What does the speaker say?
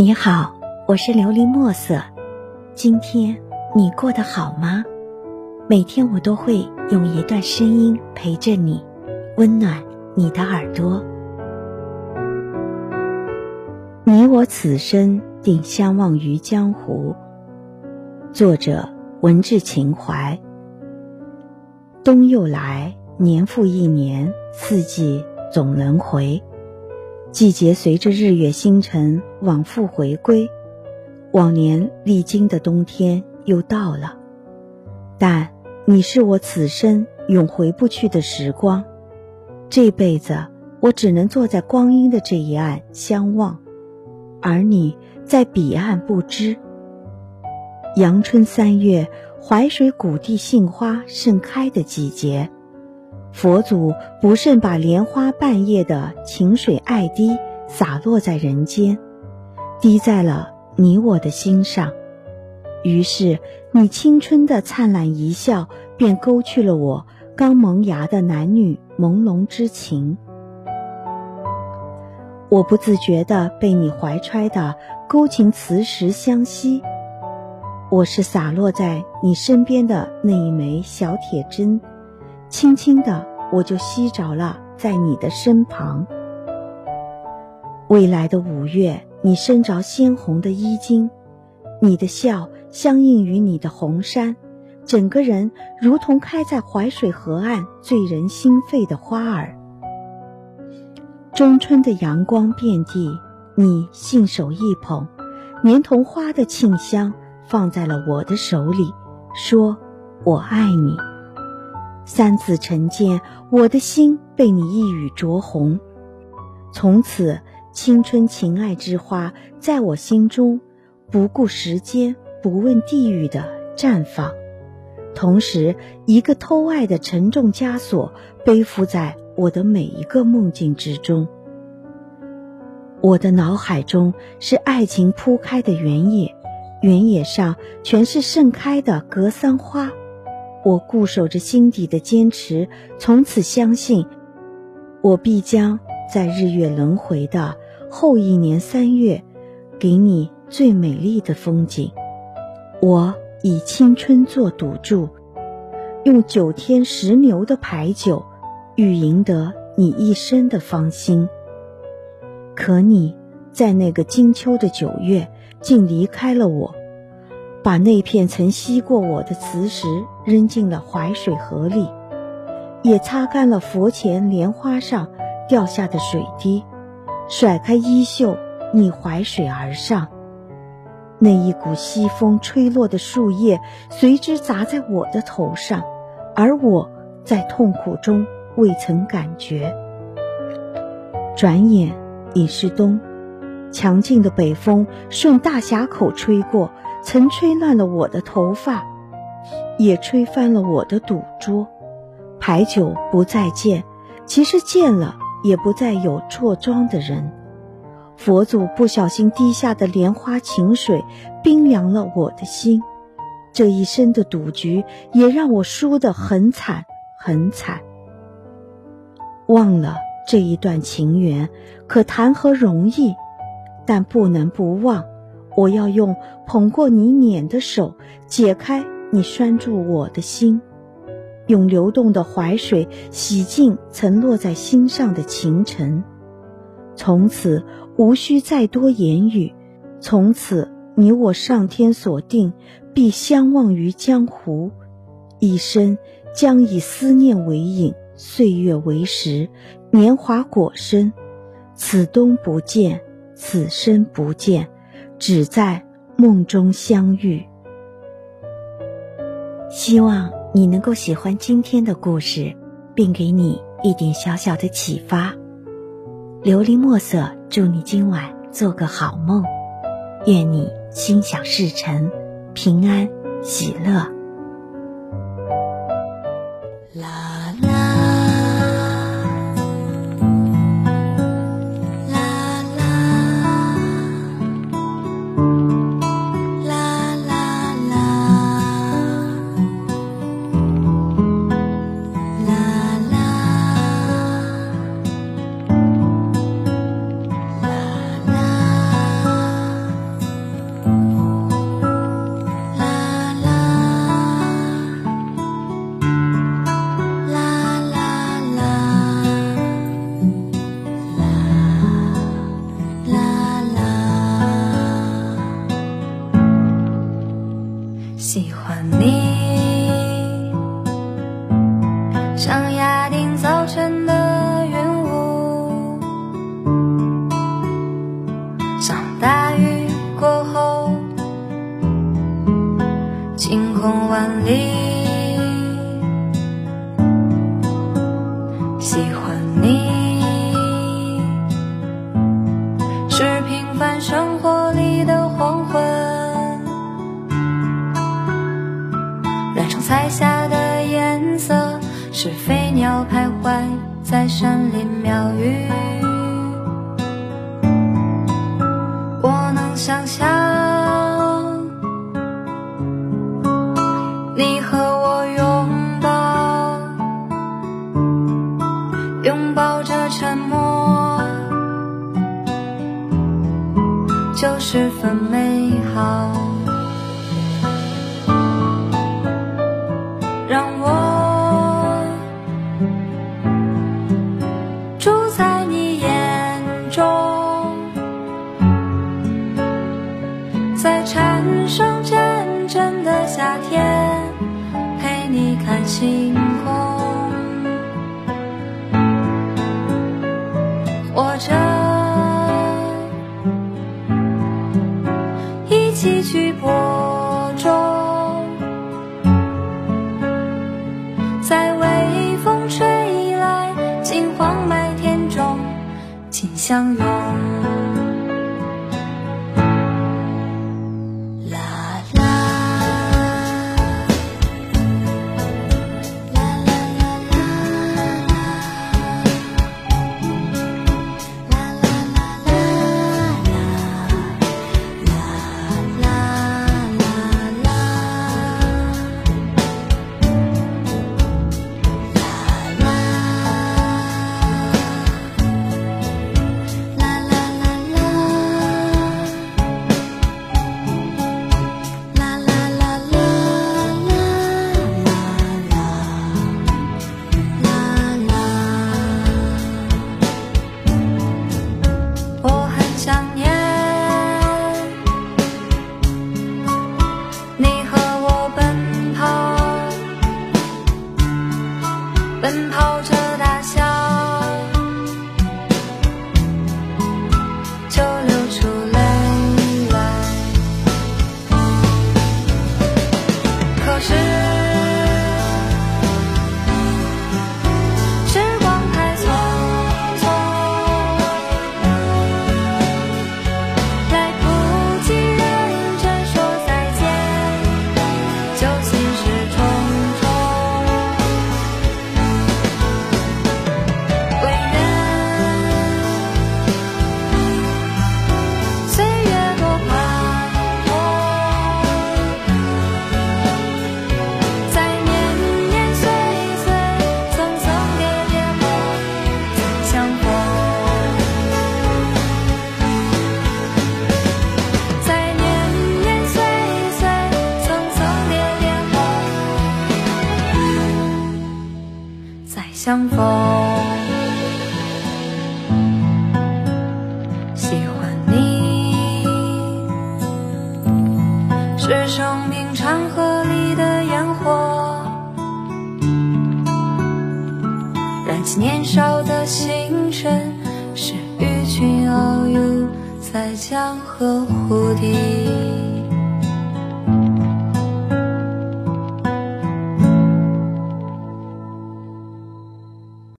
你好，我是琉璃墨色。今天你过得好吗？每天我都会用一段声音陪着你，温暖你的耳朵。你我此生定相忘于江湖。作者：文志情怀。冬又来，年复一年，四季总轮回。季节随着日月星辰往复回归，往年历经的冬天又到了。但你是我此生永回不去的时光，这辈子我只能坐在光阴的这一岸相望，而你在彼岸不知。阳春三月，淮水谷地杏花盛开的季节。佛祖不慎把莲花半叶的情水爱滴洒落在人间，滴在了你我的心上。于是，你青春的灿烂一笑，便勾去了我刚萌芽的男女朦胧之情。我不自觉地被你怀揣的勾情磁石相吸。我是洒落在你身边的那一枚小铁针。轻轻的，我就吸着了，在你的身旁。未来的五月，你身着鲜红的衣襟，你的笑相映于你的红衫，整个人如同开在淮水河岸醉人心肺的花儿。中春的阳光遍地，你信手一捧，连同花的沁香放在了我的手里，说：“我爱你。”三次成见，我的心被你一语灼红。从此，青春情爱之花在我心中不顾时间、不问地域的绽放。同时，一个偷爱的沉重枷锁背负在我的每一个梦境之中。我的脑海中是爱情铺开的原野，原野上全是盛开的格桑花。我固守着心底的坚持，从此相信，我必将在日月轮回的后一年三月，给你最美丽的风景。我以青春做赌注，用九天十牛的牌九，欲赢得你一生的芳心。可你在那个金秋的九月，竟离开了我。把那片曾吸过我的磁石扔进了淮水河里，也擦干了佛前莲花上掉下的水滴，甩开衣袖逆淮水而上。那一股西风吹落的树叶随之砸在我的头上，而我在痛苦中未曾感觉。转眼已是冬，强劲的北风顺大峡口吹过。曾吹乱了我的头发，也吹翻了我的赌桌。牌九不再见，其实见了也不再有坐庄的人。佛祖不小心滴下的莲花情水，冰凉了我的心。这一生的赌局，也让我输得很惨很惨。忘了这一段情缘，可谈何容易？但不能不忘。我要用捧过你脸的手，解开你拴住我的心，用流动的淮水洗净曾落在心上的情尘。从此无需再多言语，从此你我上天所定，必相忘于江湖。一生将以思念为影，岁月为食，年华果身。此冬不见，此生不见。只在梦中相遇。希望你能够喜欢今天的故事，并给你一点小小的启发。琉璃墨色，祝你今晚做个好梦，愿你心想事成，平安喜乐。晴空万里。喜欢你。是平凡生活里的黄昏。染成彩霞的颜色是飞鸟徘徊在山林庙宇。我能想象拥抱着沉默，就十分美好。让我住在你眼中。在蝉声阵阵的夏天，陪你看星空，一起去播种，在微风吹来金黄麦田中，紧相拥。相逢。喜欢你。是生命长河里的烟火，燃起年少的星辰，是鱼群遨游在江河湖底。